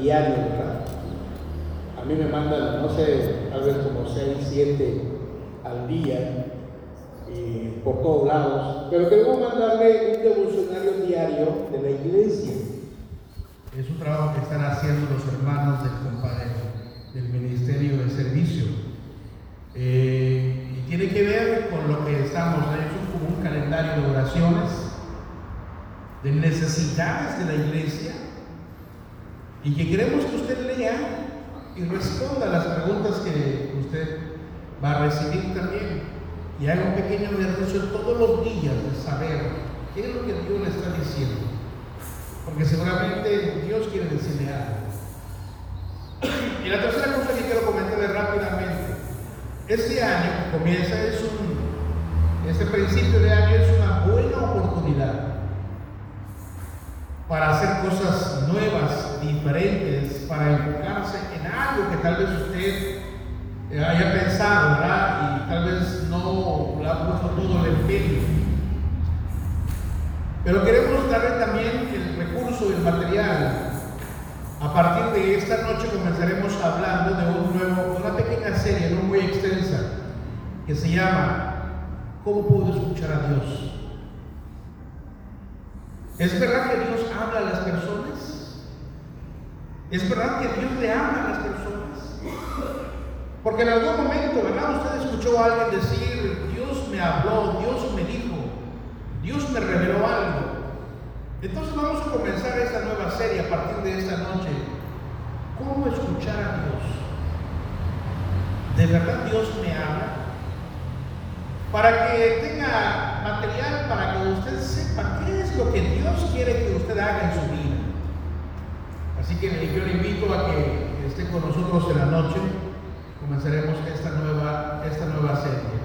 diario. A mí me mandan, no sé, tal vez como 6, 7 al día, por todos lados, pero queremos mandarle un devocionario diario de la iglesia. Es un trabajo que están haciendo los hermanos del, del Ministerio de Servicio. Eh, y tiene que ver con lo que estamos, es como un calendario de oraciones, de necesidades de la iglesia, y que queremos que usted lea y responda las preguntas que usted va a recibir también. Y haga un pequeño ejercicio todos los días de saber qué es lo que Dios le está diciendo. Porque seguramente Dios quiere decirle algo. Y la tercera cosa que quiero comentarle rápidamente. Este año comienza es un, este principio de año es una buena oportunidad para hacer cosas nuevas, diferentes, para enfocarse en algo que tal vez usted eh, haya pensado, ¿verdad? Y tal vez no le ha puesto todo el empeño. Pero queremos darle también el recurso el material. A partir de esta noche comenzaremos hablando de un nuevo, una pequeña serie, no muy extensa, que se llama ¿Cómo puedo escuchar a Dios? ¿Es verdad que Dios habla a las personas? ¿Es verdad que Dios le habla a las personas? Porque en algún momento, ¿verdad? Usted escuchó a alguien decir, Dios me habló, Dios me dijo, Dios me reveló algo. Entonces vamos a comenzar esta nueva serie a partir de esta noche. ¿Cómo escuchar a Dios? ¿De verdad Dios me habla? Para que tenga material para que usted sepa qué es lo que Dios quiere que usted haga en su vida. Así que yo le invito a que esté con nosotros en la noche. Comenzaremos esta nueva, esta nueva serie.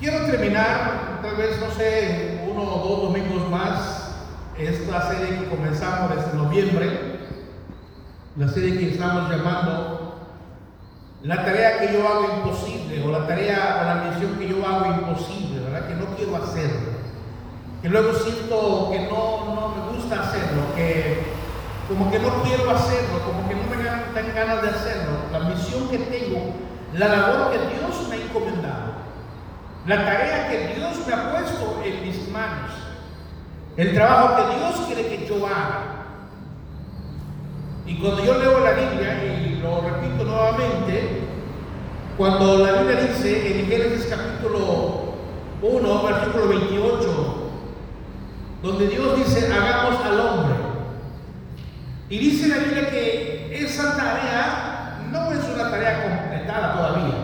Quiero terminar, tal vez, no sé, uno o dos domingos más, esta serie que comenzamos desde noviembre, la serie que estamos llamando la tarea que yo hago imposible, o la tarea o la misión que yo hago imposible, ¿verdad? Que no quiero hacerlo. Que luego siento que no, no me gusta hacerlo, que como que no quiero hacerlo, como que no me dan ganas de hacerlo. La misión que tengo, la labor que Dios me ha encomendado, la tarea que Dios me ha puesto en mis manos, el trabajo que Dios quiere que yo haga. Y cuando yo leo la Biblia, y lo repito nuevamente, cuando la Biblia dice en Génesis capítulo 1, versículo 28, donde Dios dice, hagamos al hombre. Y dice la Biblia que esa tarea no es una tarea completada todavía.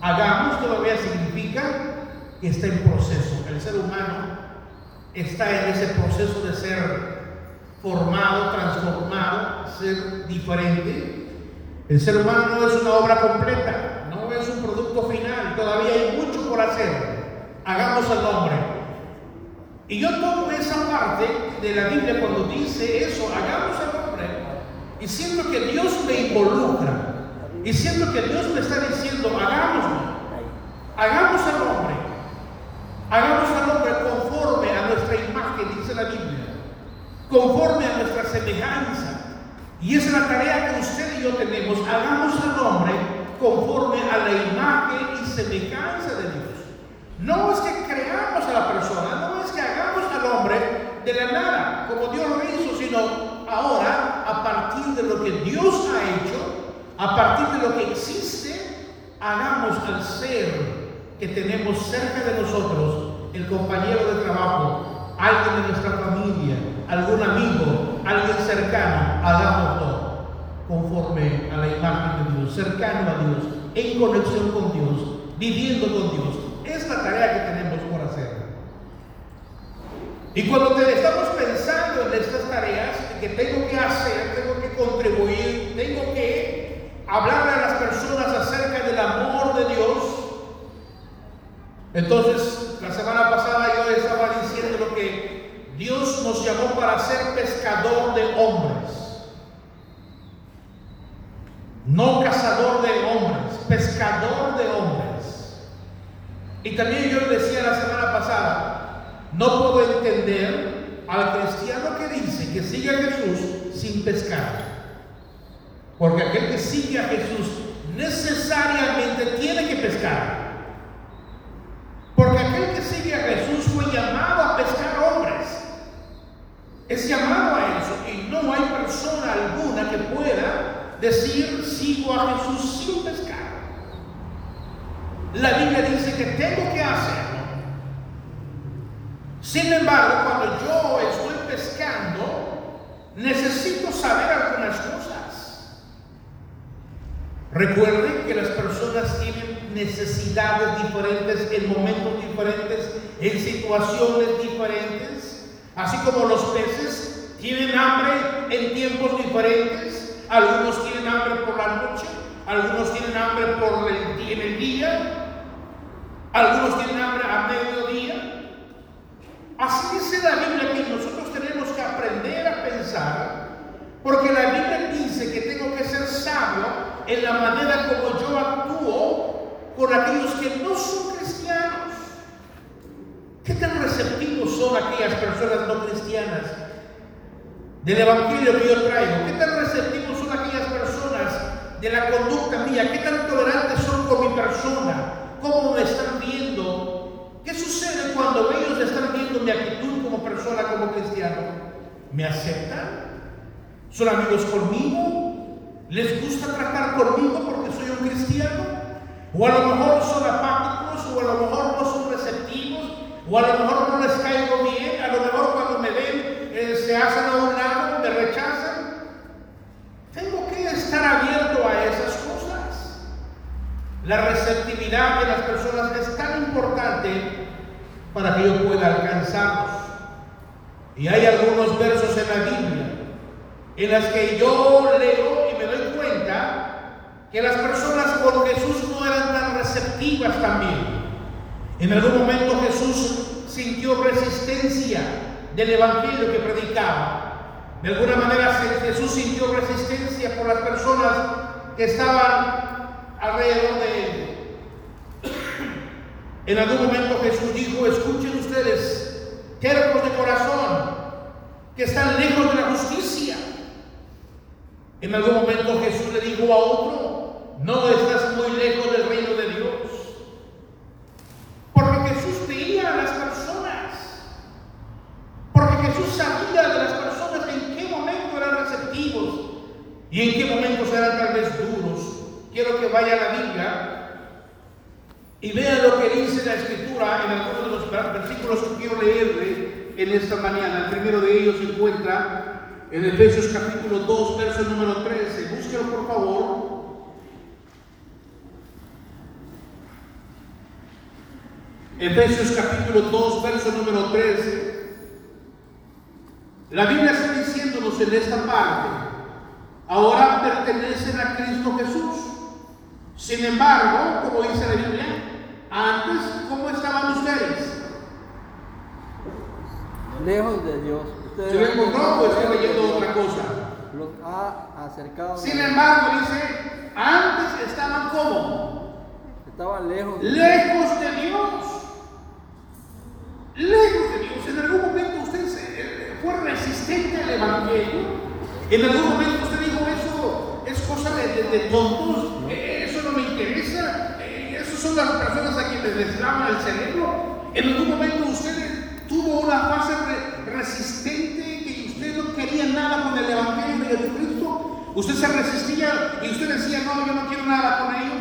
Hagamos todavía significa que está en proceso. El ser humano está en ese proceso de ser formado, transformado, ser diferente. El ser humano no es una obra completa, no es un producto final, todavía hay mucho por hacer. Hagamos al hombre. Y yo tomo esa parte de la Biblia cuando dice eso, hagamos al hombre, y siento que Dios me involucra, y siento que Dios me está diciendo, hagámoslo, hagamos al hombre, hagamos al hombre conforme a nuestra imagen, dice la Biblia conforme a nuestra semejanza. Y esa es la tarea que usted y yo tenemos. Hagamos al hombre conforme a la imagen y semejanza de Dios. No es que creamos a la persona, no es que hagamos al hombre de la nada, como Dios lo hizo, sino ahora, a partir de lo que Dios ha hecho, a partir de lo que existe, hagamos al ser que tenemos cerca de nosotros, el compañero de trabajo, alguien de nuestra familia, algún amigo, alguien cercano, hagámoslo conforme a la imagen de Dios, cercano a Dios, en conexión con Dios, viviendo con Dios. Es la tarea que tenemos por hacer. Y cuando estamos pensando en estas tareas que tengo que hacer, tengo que contribuir, tengo que hablarle a las personas acerca del amor de Dios, entonces la semana pasada yo estaba diciendo lo que Dios nos llamó para ser pescador de hombres. No cazador de hombres, pescador de hombres. Y también yo le decía la semana pasada, no puedo entender al cristiano que dice que sigue a Jesús sin pescar. Porque aquel que sigue a Jesús necesariamente tiene que pescar. Porque aquel que sigue a Jesús fue llamado a pescar hombres. Es llamado a eso. Y no hay persona alguna que pueda decir sigo a Jesús sin pescar. La Biblia dice que tengo que hacerlo. Sin embargo, cuando yo estoy pescando, necesito saber algunas cosas. Recuerden que las personas tienen necesidades diferentes en momentos diferentes, en situaciones diferentes, así como los peces tienen hambre en tiempos diferentes. Algunos tienen hambre por la noche, algunos tienen hambre por el, en el día, algunos tienen hambre a mediodía. Así dice la Biblia que nosotros tenemos que aprender a pensar, porque la Biblia dice que tengo que ser sabio en la manera como yo actúo con aquellos que no son cristianos. ¿Qué tan receptivos son aquellas personas no cristianas del Evangelio que yo traigo? ¿Qué tan receptivos son aquellas personas de la conducta mía? ¿Qué tan tolerantes son con mi persona? cómo me están viendo. ¿Qué sucede cuando ellos están viendo mi actitud como persona, como cristiano? ¿Me aceptan? ¿Son amigos conmigo? ¿Les gusta tratar conmigo porque soy un cristiano? ¿O a lo mejor son apáticos? ¿O a lo mejor no son? ¿O a lo mejor no les caigo bien? ¿A lo mejor cuando me ven eh, se hacen a un lado, me rechazan? Tengo que estar abierto a esas cosas. La receptividad de las personas es tan importante para que yo pueda alcanzarlos. Y hay algunos versos en la Biblia en las que yo leo y me doy cuenta que las personas con Jesús no eran tan receptivas también. En algún momento Jesús sintió resistencia del evangelio que predicaba. De alguna manera Jesús sintió resistencia por las personas que estaban alrededor de él. En algún momento Jesús dijo, escuchen ustedes, tercos de corazón, que están lejos de la justicia. En algún momento Jesús le dijo a otro, no estás muy lejos del reino de Dios. Porque Jesús veía a las personas. Porque Jesús sabía de las personas en qué momento eran receptivos y en qué duros quiero que vaya a la Biblia y vea lo que dice la Escritura en algunos de los versículos que quiero leerle en esta mañana. El primero de ellos se encuentra en Efesios capítulo 2, verso número 13. Búsquelo por favor. Efesios capítulo 2, verso número 13. La Biblia está diciéndonos en esta parte, ahora pertenecen a Cristo Jesús sin embargo, como dice la Biblia, antes, ¿cómo estaban ustedes? Lejos de Dios. ¿Se lo encontró o estoy leyendo otra cosa? Los ha acercado. Sin embargo, dice, antes estaban como? Estaban lejos. Lejos de Dios. Lejos de Dios. En algún momento usted eh, fue resistente al Evangelio. En algún momento usted eso de, tontos. Eh, no me interesa. Eh, esas son las personas a quienes les el cerebro. En algún momento usted tuvo una fase resistente que usted no quería nada con el Evangelio de Jesucristo. Usted se resistía y usted decía, no, yo no quiero nada con ello.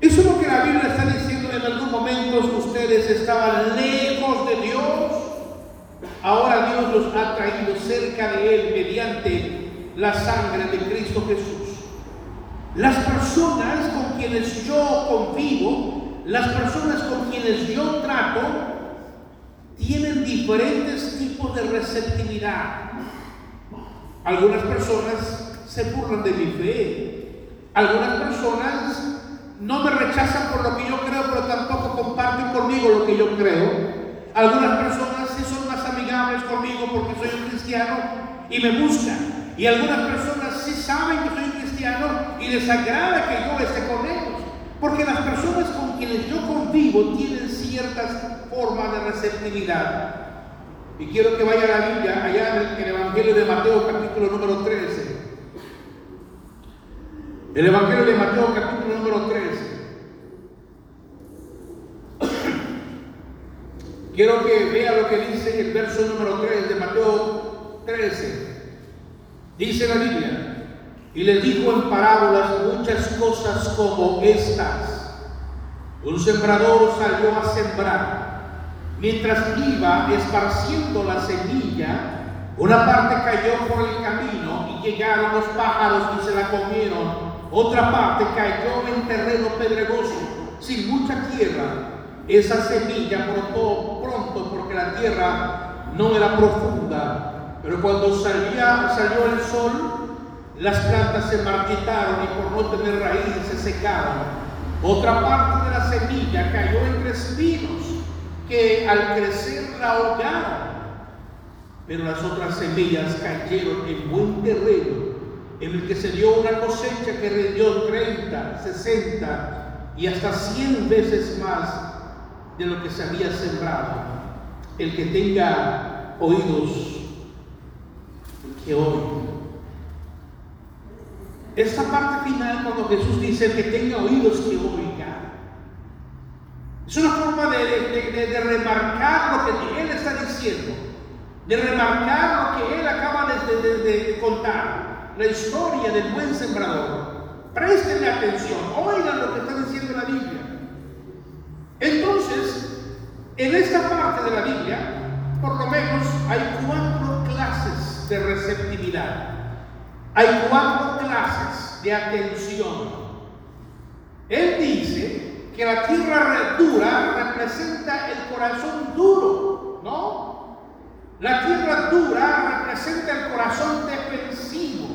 Eso es lo que la Biblia está diciendo. En algún momento ustedes estaban lejos de Dios. Ahora Dios los ha traído cerca de Él mediante la sangre de Cristo Jesús. Las personas con quienes yo convivo, las personas con quienes yo trato, tienen diferentes tipos de receptividad. Algunas personas se burlan de mi fe. Algunas personas no me rechazan por lo que yo creo, pero tampoco comparten conmigo lo que yo creo. Algunas personas sí son más amigables conmigo porque soy un cristiano y me buscan. Y algunas personas sí saben que soy un y les agrada que yo esté con ellos. Porque las personas con quienes yo convivo tienen ciertas formas de receptividad. Y quiero que vaya a la Biblia, allá en el, Evangelio de Mateo capítulo número 13. El Evangelio de Mateo capítulo número 13. Quiero que vea lo que dice el verso número 3 de Mateo 13. Dice la Biblia, y le dijo en parábolas muchas cosas como estas. Un sembrador salió a sembrar. Mientras iba esparciendo la semilla, una parte cayó por el camino y llegaron los pájaros y se la comieron. Otra parte cayó en terreno pedregoso, sin mucha tierra. Esa semilla brotó pronto porque la tierra no era profunda. Pero cuando salía, salió el sol, las plantas se marchitaron y por no tener raíz se secaron. Otra parte de la semilla cayó entre espinos que al crecer la ahogaron. Pero las otras semillas cayeron en buen terreno, en el que se dio una cosecha que rindió 30, 60 y hasta 100 veces más de lo que se había sembrado. El que tenga oídos, que oiga. Esta parte final, cuando Jesús dice que tenga oídos, que oiga, es una forma de, de, de, remarcar lo que Él está diciendo, de remarcar lo que Él acaba de, contar, la historia del buen sembrador. Prestenle atención, oigan lo que está diciendo la Biblia. Entonces, en esta parte de la Biblia, por lo menos hay cuatro clases de receptividad. Hay cuatro clases de atención. Él dice que la tierra dura representa el corazón duro, ¿no? La tierra dura representa el corazón defensivo.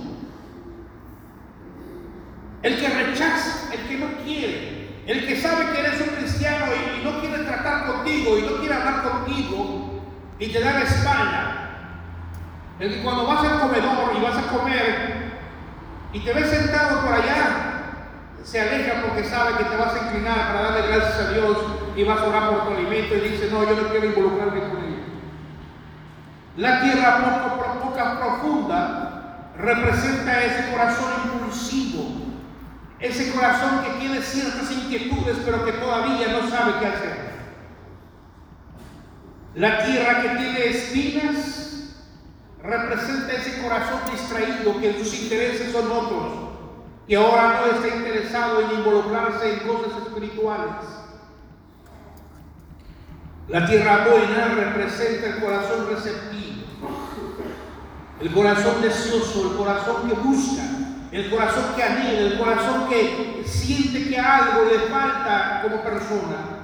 El que rechaza, el que no quiere, el que sabe que eres un cristiano y, y no quiere tratar contigo y no quiere hablar contigo y te da la espalda. El que cuando vas al comedor y vas a comer y te ves sentado por allá, se aleja porque sabe que te vas a inclinar para darle gracias a Dios y vas a orar por tu alimento y dice, no, yo no quiero involucrarme con él. La tierra poco, profunda representa ese corazón impulsivo, ese corazón que tiene ciertas inquietudes pero que todavía no sabe qué hacer. La tierra que tiene espinas representa ese corazón distraído que sus intereses son otros, que ahora no está interesado en involucrarse en cosas espirituales. La tierra buena representa el corazón receptivo, el corazón deseoso, el corazón que busca, el corazón que anhela, el corazón que siente que algo le falta como persona.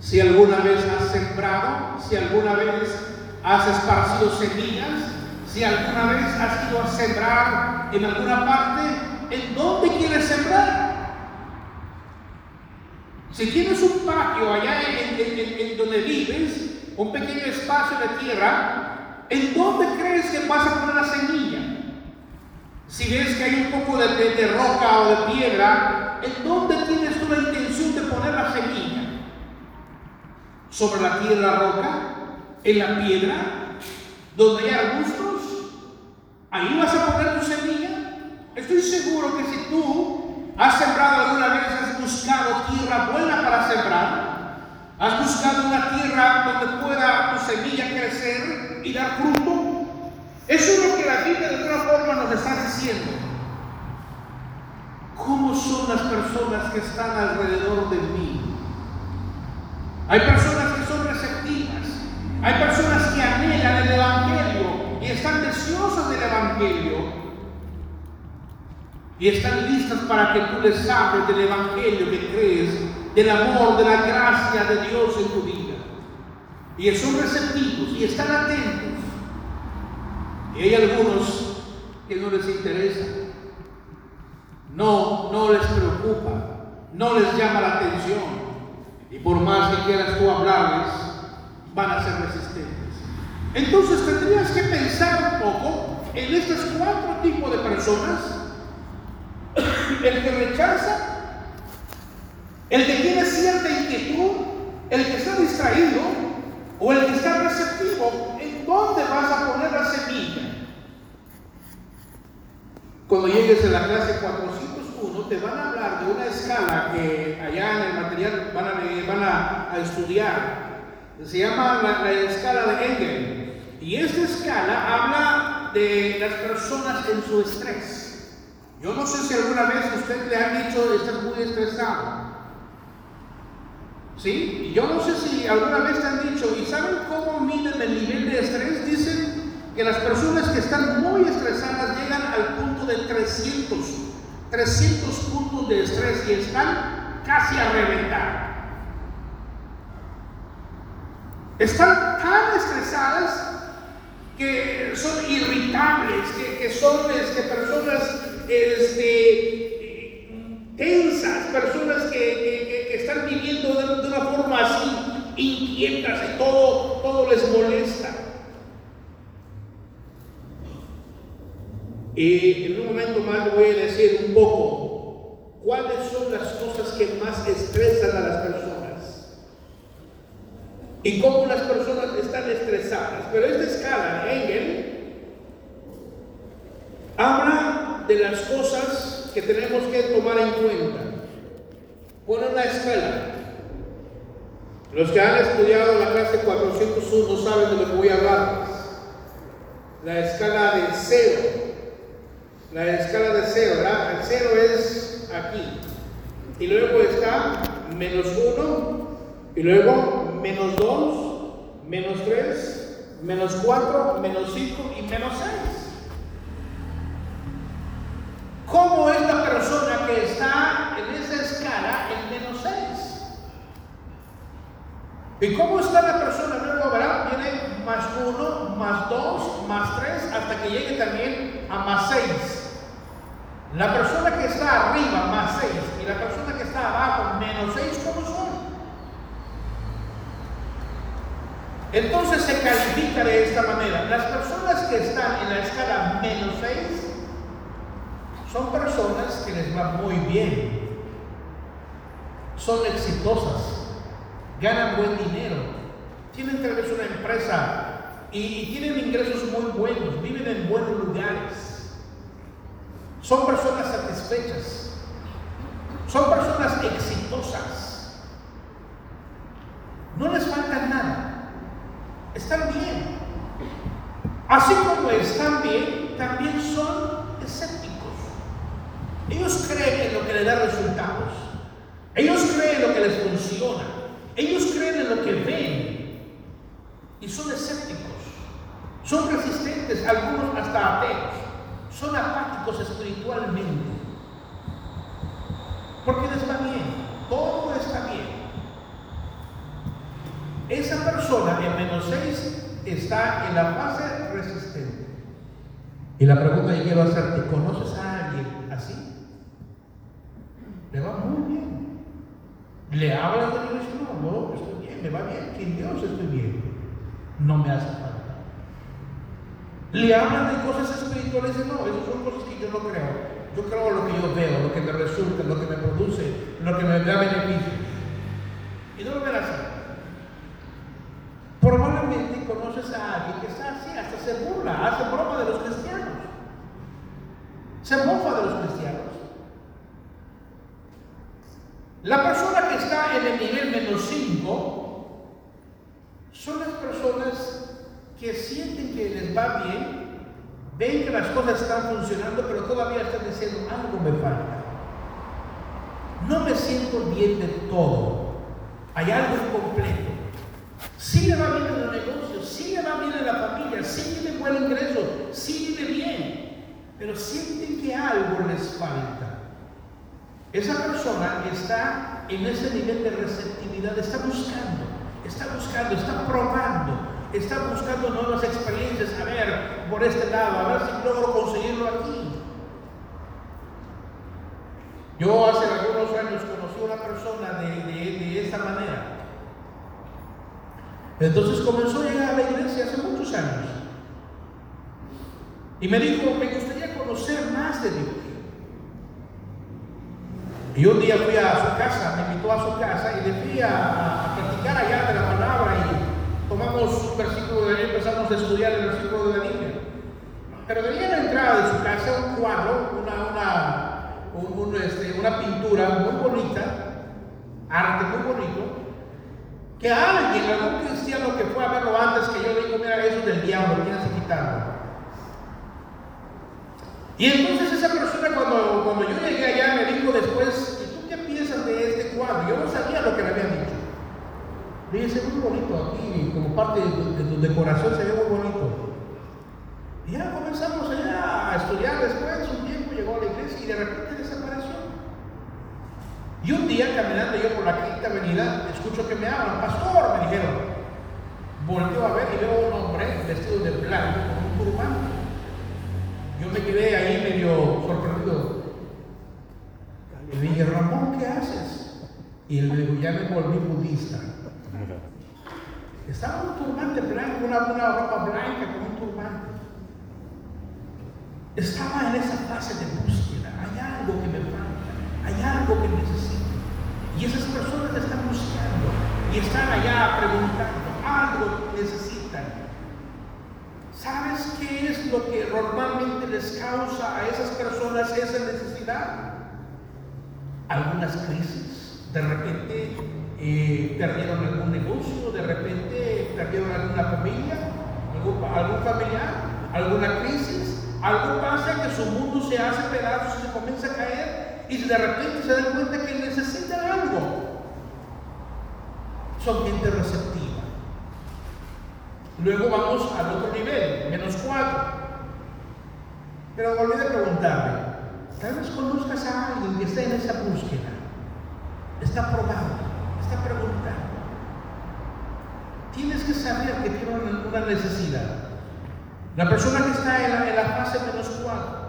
Si alguna vez has sembrado, si alguna vez has esparcido semillas, si alguna vez has ido a sembrar en alguna parte, ¿en dónde quieres sembrar? Si tienes un patio allá en, donde vives, un pequeño espacio de tierra, ¿en dónde crees que vas a poner la semilla? Si ves que hay un poco de, de roca o de piedra, ¿en dónde tienes tú la intención de poner la semilla? ¿Sobre la tierra roca? ¿En la piedra? ¿Donde hay arbustos? ¿Ahí vas a poner tu semilla? Estoy seguro que si tú has sembrado alguna vez, has buscado tierra buena para sembrar, has buscado una tierra donde pueda tu semilla crecer y dar fruto, eso es lo que la Biblia de alguna forma nos está diciendo. ¿Cómo son las personas que están alrededor de mí? Hay personas que son receptivas, hay personas que anhelan el Evangelio y están deseosas del Evangelio y están listas para que tú les hables del Evangelio que crees, del amor, de la gracia de Dios en tu vida. Y son receptivos y están atentos. Y hay algunos que no les interesa, no, no les preocupa, no les llama la atención. Y por más que quieras tú hablarles, van a ser resistentes. Entonces tendrías que pensar un poco en estos cuatro tipos de personas. El que rechaza, el que tiene cierta inquietud, el que está distraído o el que está receptivo. ¿En dónde vas a poner la semilla? cuando llegues a la clase 401, te van a hablar de una escala que allá en el material van a, estudiar. Se llama la, la escala de Engel. Y esta escala habla de las personas en su estrés. Yo no sé si alguna vez usted le han dicho estás muy estresado. ¿Sí? Y yo no sé si alguna vez te han dicho, ¿y saben cómo miden el nivel de estrés? Dicen que las personas que están muy estresadas llegan al punto de 300, 300 puntos de estrés y están casi a reventar. Están tan estresadas que son irritables, que, son este, personas este, tensas, personas que, están viviendo de, una forma así, inquietas y todo, todo les molesta. Y en un momento más voy a decir un poco cuáles son las cosas que más estresan a las personas y cómo las personas están estresadas. Pero esta escala, Engel, habla de las cosas que tenemos que tomar en cuenta. Pone una escala. Los que han estudiado la clase 401 saben de lo que voy a hablar. La escala de cero la escala de cero, ¿verdad? El cero es aquí. Y luego está menos 1, y luego menos 2, menos 3, menos 4, menos 5 y menos 6. ¿Cómo es la persona que está en esa escala en menos 6? ¿Y cómo está la persona? Luego, ¿verdad? Viene más 1, más 2, más 3, hasta que llegue también a más 6. La persona que está arriba más 6 y la persona que está abajo menos 6, ¿cómo son? Entonces se califica de esta manera. Las personas que están en la escala menos 6 son personas que les va muy bien. Son exitosas, ganan buen dinero, tienen tal vez una empresa y, y tienen ingresos muy buenos, viven en buenos lugares son personas satisfechas. Son personas exitosas. No les falta nada. Están bien. Así como están bien, también son escépticos. Ellos creen en lo que les da resultados. Ellos creen en lo que les funciona. Ellos creen en lo que ven. Y son escépticos. Son resistentes, algunos hasta ateos son apáticos espiritualmente. Porque les va bien, todo está bien. Esa persona en menos 6 está en la fase resistente. Y la pregunta que quiero hacerte, ¿conoces a alguien así? Le va muy bien. ¿Le hablas de Dios? No, no, estoy bien, me va bien. Que Dios estoy bien. No me hace falta. Le hablan de cosas espirituales no, esas son cosas que yo no creo. Yo creo lo que yo veo, lo que me resulta, lo que me produce, lo que me da beneficio. Y no lo verás así. Probablemente conoces a alguien que está así, hasta se burla, hace broma de los cristianos. Se mofa de los cristianos. La persona que está en el nivel menos 5 son las personas que sienten que les va bien, ven que las cosas están funcionando, pero todavía están diciendo, algo me falta. No me siento bien de todo. Hay algo incompleto. Sí le va bien en el negocio, sí le va bien en la familia, sí tiene buen ingreso, sí vive bien, pero sienten que algo les falta. Esa persona está en ese nivel de receptividad, está buscando, está buscando, está probando, está buscando nuevas experiencias, a ver, por este lado, a ver si logro conseguirlo aquí. Yo hace algunos años conocí a una persona de, de, esta manera. Entonces comenzó a llegar a la iglesia hace muchos años. Y me dijo, me gustaría conocer más de Dios. Y un día fui a su casa, me invitó a su casa y le fui a, a allá de la palabra y tomamos un versículo de empezamos a estudiar el versículo de la Biblia. Pero venía a la entrada de su casa un cuadro, una un- un, este, una pintura muy bonita, arte muy bonito, que alguien, algún cristiano que fue a verlo antes que yo dijo, mira, eso es del diablo, tienes que quitarlo. Y entonces esa persona cuando, cuando yo llegué allá me dijo después, ¿y tú qué piensas de este cuadro? Yo no sabía lo que le habían dicho. Le dije, "Es muy bonito aquí, como parte de tu, de tu decoración se ve muy bonito. Y ya comenzamos allá a estudiar después, un tiempo llegó a la iglesia y de repente desapareció. Y un día caminando yo por la quinta avenida, escucho que me hablan, pastor, me dijeron. Volteo a ver y veo a un hombre vestido de blanco con un turbante. Yo me quedé ahí medio sorprendido. Le dije, Ramón, ¿qué haces? Y él me dijo, ya me volví budista. Estaba un turbante blanco, una, una ropa blanca con un turbante. Estaba en esa fase de búsqueda. Hay algo que me falta, hay algo que necesito. Y esas personas están buscando y están allá preguntando, algo necesitan. ¿Sabes qué es lo que normalmente les causa a esas personas esa necesidad? Algunas crisis. De repente eh, perdieron algún negocio, de repente perdieron alguna familia, algún, algún familiar, alguna crisis. Algo pasa que su mundo se hace pedazos y se comienza a caer y de repente se dan cuenta que necesitan Son gente receptiva. Luego vamos al otro nivel, menos cuatro. Pero volví a preguntarme, tal vez conozcas a alguien que está en esa búsqueda, está probando, está preguntando. Tienes que saber que tiene una, necesidad. La persona que está en la fase menos cuatro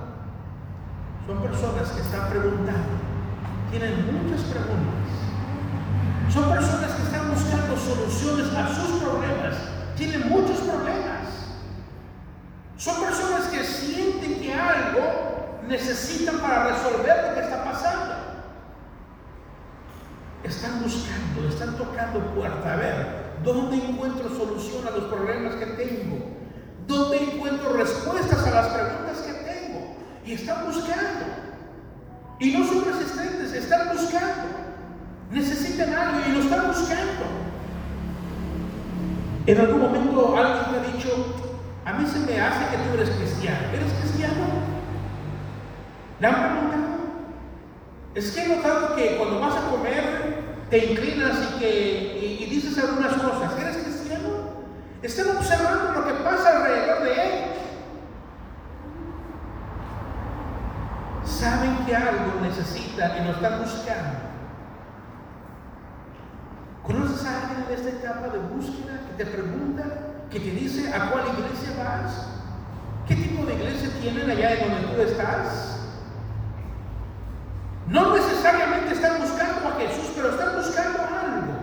son personas que están preguntando, tienen muchas preguntas. Son personas que están buscando soluciones a sus problemas, tienen muchos problemas. Son personas que sienten que algo necesitan para resolver lo que está pasando. Están buscando, están tocando puerta. A ver, ¿dónde encuentro solución a los problemas que tengo? ¿Dónde encuentro respuestas a las preguntas que tengo? Y están buscando. Y no son resistentes, están buscando. Necesitan algo y lo están buscando. En algún momento alguien me ha dicho, a mí se me hace que tú eres cristiano. ¿Eres cristiano? ¿Le han? Es que he notado que cuando vas a comer te inclinas y, que, y, y dices algunas cosas. ¿Eres cristiano? Están observando lo que pasa alrededor de ellos. Saben que algo necesitan y lo están buscando. ¿Conoces a alguien en esta etapa de búsqueda que te pregunta, que te dice a cuál iglesia vas? ¿Qué tipo de iglesia tienen allá en donde tú estás? No necesariamente están buscando a Jesús, pero están buscando algo.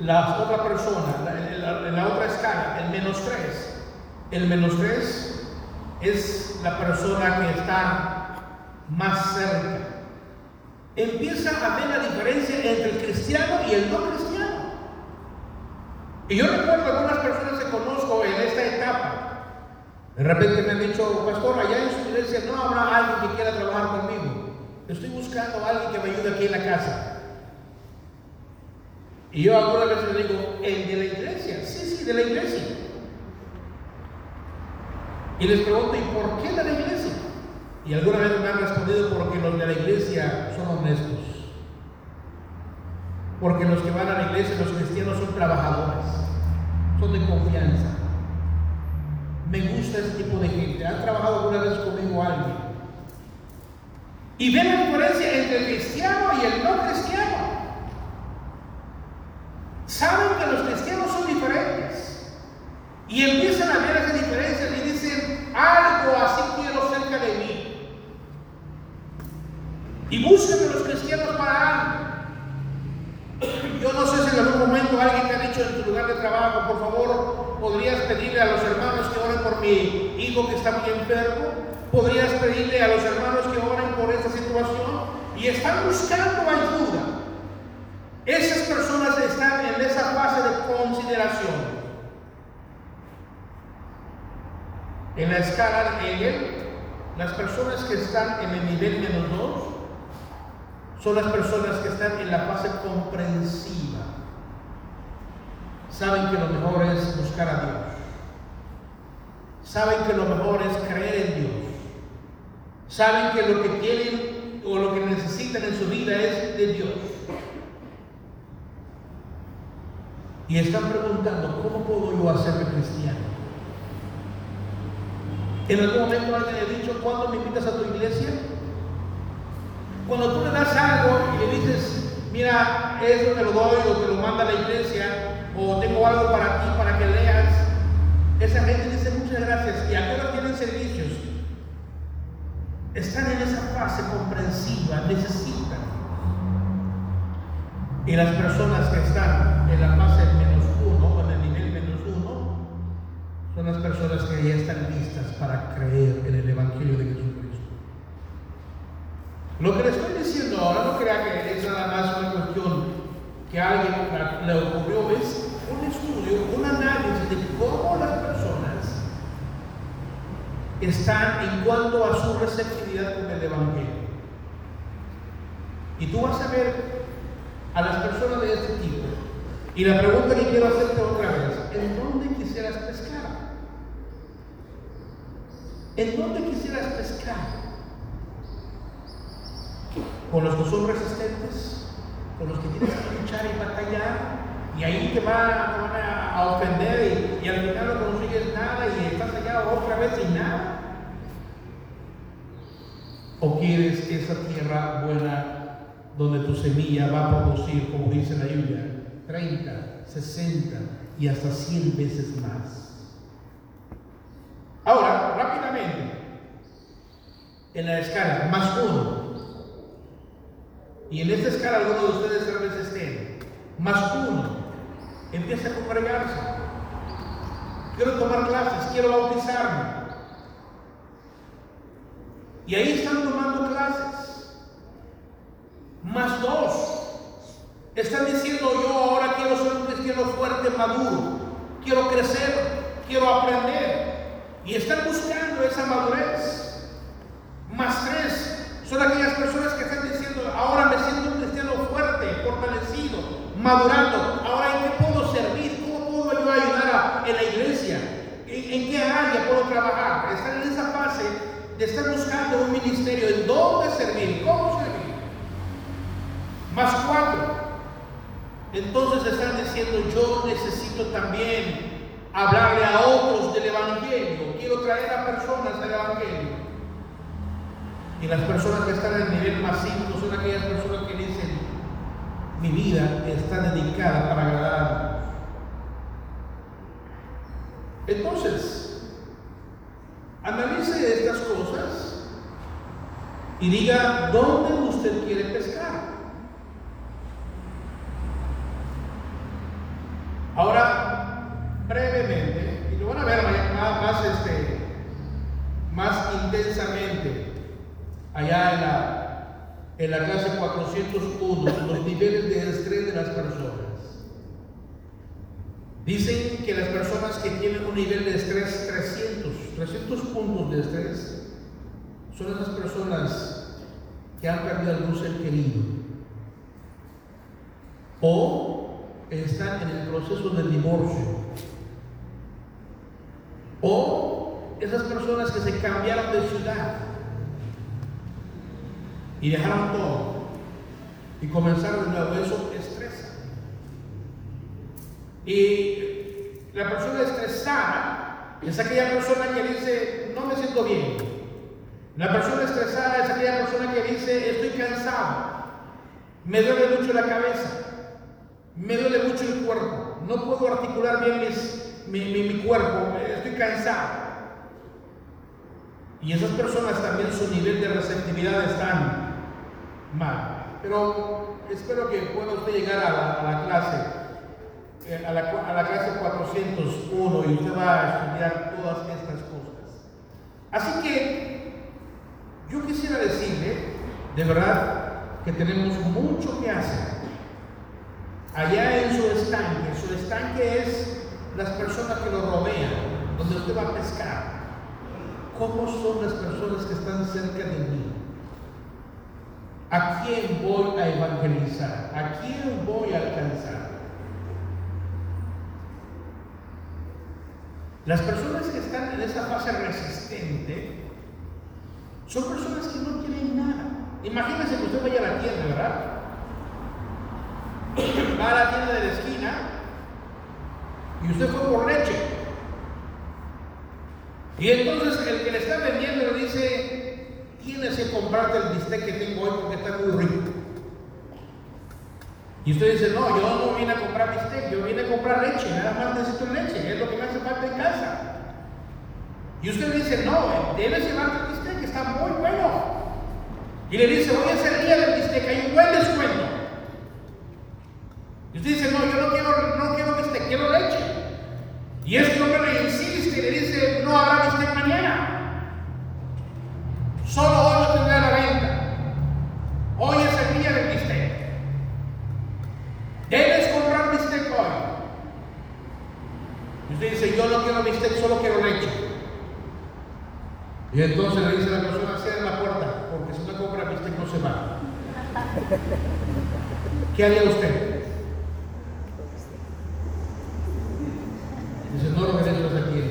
La otra persona, la- la otra escala, el menos tres. El menos tres es la persona que está más cerca. Empieza a ver la diferencia entre el cristiano y el no cristiano. Y yo recuerdo algunas personas que conozco en esta etapa. De repente me han dicho, pastor, allá en su iglesia no habrá alguien que quiera trabajar conmigo. Estoy buscando a alguien que me ayude aquí en la casa. Y yo algunas veces le digo, ¿el de la iglesia? Sí, sí, de la iglesia. Y les pregunto, ¿y por qué de la iglesia? Y alguna vez me han respondido porque los de la iglesia son honestos. Porque los que van a la iglesia, los cristianos, son trabajadores, son de confianza. Me gusta ese tipo de gente. ¿Han trabajado alguna vez conmigo alguien? Y ven la diferencia entre el cristiano y el no cristiano. Saben que los cristianos. Y empiezan a ver esa diferencia y dicen, algo así quiero cerca de mí. Y buscan a los cristianos para algo. Yo no sé si en algún momento alguien te ha dicho en tu lugar de trabajo, por favor, podrías pedirle a los hermanos que oren por mi hijo que está muy enfermo. Podrías pedirle a los hermanos que oren por esta situación. Y están buscando ayuda. Esas personas están en esa fase de consideración. En la escala de las personas que están en el nivel menos dos son las personas que están en la fase comprensiva. Saben que lo mejor es buscar a Dios. Saben que lo mejor es creer en Dios. Saben que lo que tienen o lo que necesitan en su vida es de Dios. Y están preguntando, ¿cómo puedo yo hacerme cristiano? En algún momento alguien le ha dicho, ¿cuándo me invitas a tu iglesia? Cuando tú le das algo y le dices, mira, eso te lo doy o te lo manda la iglesia, o tengo algo para ti, para que leas, esa gente dice muchas gracias. ¿Y a qué hora tienen servicios? Están en esa fase comprensiva, necesitan. Y las personas que están en la fase son las personas que ya están listas para creer en el Evangelio de Jesucristo. Lo que le estoy diciendo ahora no crea que es nada más una cuestión que a alguien le ocurrió, es un estudio, un análisis de cómo las personas están en cuanto a su receptividad con el Evangelio. Y tú vas a ver a las personas de este tipo. Y la pregunta que quiero hacerte otra vez, ¿en dónde quisieras pescar? ¿En dónde quisieras pescar? ¿Con los que son resistentes? ¿Con los que tienes que luchar y batallar? Y ahí te, van a ofender y, y, al final no consigues nada y estás allá otra vez sin nada. ¿O quieres esa tierra buena donde tu semilla va a producir, como dice la Biblia, 30, 60 y hasta 100 veces más? Ahora, rápidamente, en la escala, más uno. Y en esta escala algunos de ustedes tal vez estén. Más uno. Empieza a congregarse. Quiero tomar clases, quiero bautizarme. Y ahí están tomando clases. Más dos. Están diciendo yo ahora quiero ser un cristiano fuerte, maduro. Quiero crecer, quiero aprender. Y están buscando esa madurez. Más tres. Son aquellas personas que están diciendo, ahora me siento un cristiano fuerte, fortalecido, madurando. Ahora, ¿en qué puedo servir? ¿Cómo puedo yo ayudar a, en la iglesia? ¿En, ¿En, qué área puedo trabajar? Están en esa fase de estar buscando un ministerio. ¿En dónde servir? ¿Cómo servir? Más cuatro. Entonces están diciendo, yo necesito también hablarle a otros del Evangelio. Quiero traer a personas al Evangelio. Y las personas que están en el nivel más 5 son aquellas personas que dicen, mi vida está dedicada para agradar a Dios. Entonces, analice estas cosas y diga dónde usted quiere pescar. Ahora, brevemente, y lo van a ver más, más, este, más intensamente allá en la, en la clase 401, los niveles de estrés de las personas. Dicen que las personas que tienen un nivel de estrés 300, 300 puntos de estrés, son esas personas que han perdido algún ser querido o están en el proceso del divorcio o esas personas que se cambiaron de ciudad y dejaron todo y comenzaron de nuevo. Eso estresa. Y la persona estresada es aquella persona que dice, no me siento bien. La persona estresada es aquella persona que dice, estoy cansado, me duele mucho la cabeza, me duele mucho el cuerpo, no puedo articular bien mi, mi, mi cuerpo, estoy cansado. Y esas personas también su nivel de receptividad están mal. Pero espero que pueda usted llegar a la, clase, a, la, a, la, clase 401 y usted va a estudiar todas estas cosas. Así que yo quisiera decirle, de verdad, que tenemos mucho que hacer. Allá en su estanque, su estanque es las personas que lo rodean, donde usted va a pescar. ¿Cómo son las personas que están cerca de mí? ¿A quién voy a evangelizar? ¿A quién voy a alcanzar? Las personas que están en esa fase resistente son personas que no tienen nada. Imagínense que usted vaya a la tienda, ¿verdad? Va a la tienda de la esquina y usted fue por leche. Y entonces el que le está vendiendo le dice, tienes que comprarte el bistec que tengo hoy porque está muy rico. Y usted dice, no, yo no vine a comprar bistec, yo vine a comprar leche, nada más necesito leche, es lo que me hace falta en casa. Y usted dice, no, debes llevarte el bistec, está muy bueno. Y le dice, hoy es el día del bistec, hay un buen descuento. Y usted dice, no, yo no quiero, no quiero bistec, quiero leche. Y este hombre le insiste y le dice, no habrá bistec mañana. Solo hoy lo tendrá a la venta. Hoy es el día del bistec. Debes comprar bistec hoy. Y usted dice, yo no quiero bistec, solo quiero leche. Y entonces le dice a la persona, cierra la puerta, porque si no compra bistec no se va. ¿Qué haría usted? Dice, no lo regreses aquí.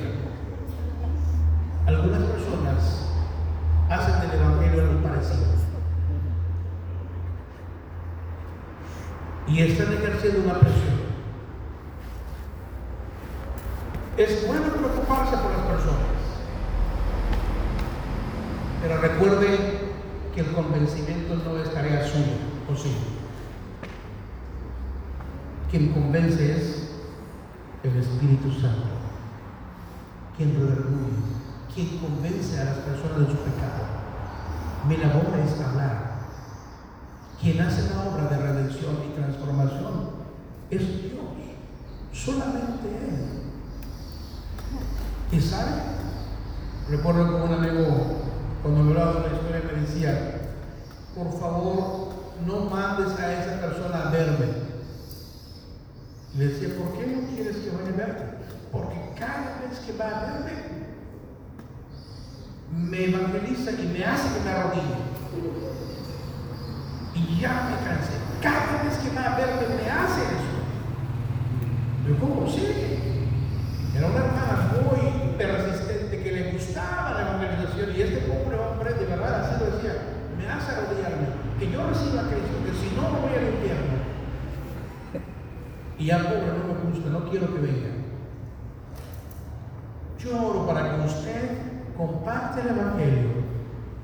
Algunas personas hacen del Evangelio algo parecido. Y están ejerciendo una presión. Es bueno preocuparse por las personas. Pero recuerde que el convencimiento no es tarea suya o sí. Quien convence es el Espíritu Santo. Quien redarguye, quien convence a las personas de su pecado. Mi labor es hablar. Quien hace la obra de redención y transformación es Dios. Solamente Él. ¿Y sabe? Recuerdo que un amigo cuando me hablaba de la historia me decía, por favor, no mandes a esa persona a verme. Le decía, ¿por qué no quieres que vaya a verte? Porque vez que va a verme, me evangeliza y me hace que me arrodille. Y ya me cansé. Cada vez que va a verme, me hace eso. Yo, ¿cómo sigue? Era una hermana muy persistente que le gustaba la evangelización y este pobre hombre de verdad así lo decía, me hace arrodillarme, que yo reciba a Cristo, que si no me voy al infierno. Y ya pobre no me gusta, no quiero que venga. Para que usted comparte el Evangelio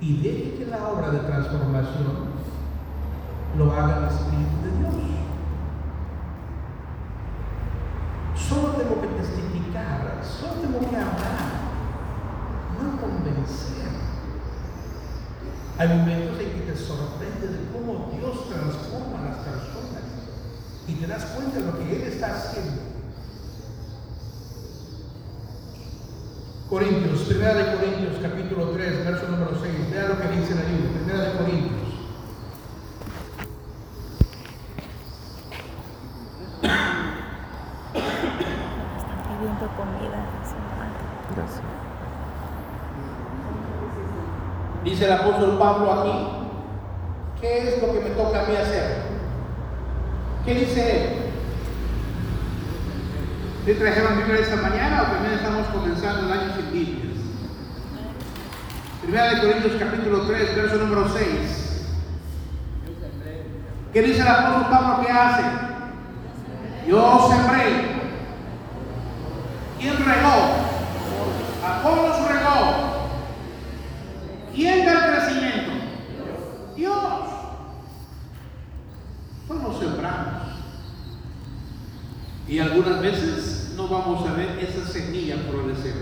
y deje que la obra de transformación lo haga el Espíritu de Dios. Solo tengo que testificar, solo tengo que hablar, no convencer. Hay momentos en que te sorprende de cómo Dios transforma a las personas y te das cuenta de lo que Él está haciendo. Corintios, primera de Corintios, capítulo 3, verso número 6. Vea lo que dice la Biblia, primera de Corintios. Están pidiendo comida. Gracias. Dice el apóstol Pablo aquí, ¿qué es lo que me toca a mí hacer? ¿Qué dice él? ¿Te trajeron Biblia esta mañana o también estamos comenzando el año sin Biblias? Primera de Corintios capítulo 3, verso número 6. ¿Qué dice el apóstol Pablo que hace? Yo sembré. ¿Quién regó? Apolos regó. ¿Quién da el crecimiento? Dios. Solo sembramos. Y algunas veces no vamos a ver esa semilla florecer.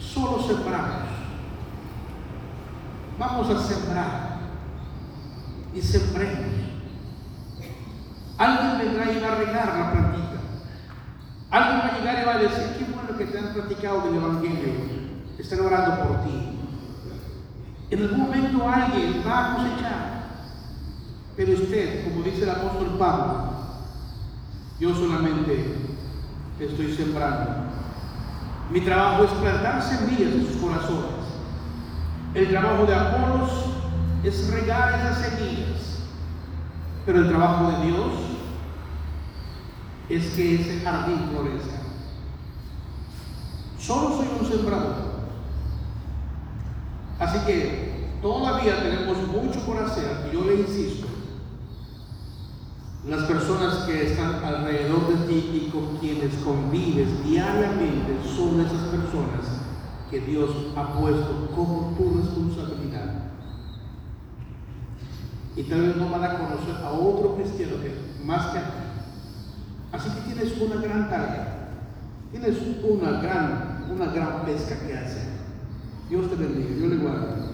Solo sembramos. Vamos a sembrar. Y sembremos. Alguien vendrá y va a regar la plantita. Alguien a decir, qué bueno que te han platicado del Evangelio. Están orando por ti. En algún momento alguien va a cosechar. Pero usted, como dice el apóstol Pablo, yo solamente estoy sembrando. Mi trabajo es plantar semillas en sus corazones. El trabajo de Apolos es regar esas semillas. Pero el trabajo de Dios es que ese jardín florezca. Solo soy un sembrador. Así que todavía tenemos mucho por hacer y yo le insisto, las personas que están alrededor de ti y con quienes convives diariamente son esas personas que Dios ha puesto como tu responsabilidad. Y tal vez no van a conocer a otro cristiano que más que a ti. Así que tienes una gran tarea, tienes una gran, una gran pesca que hacer. Dios te bendiga, Dios le guarde.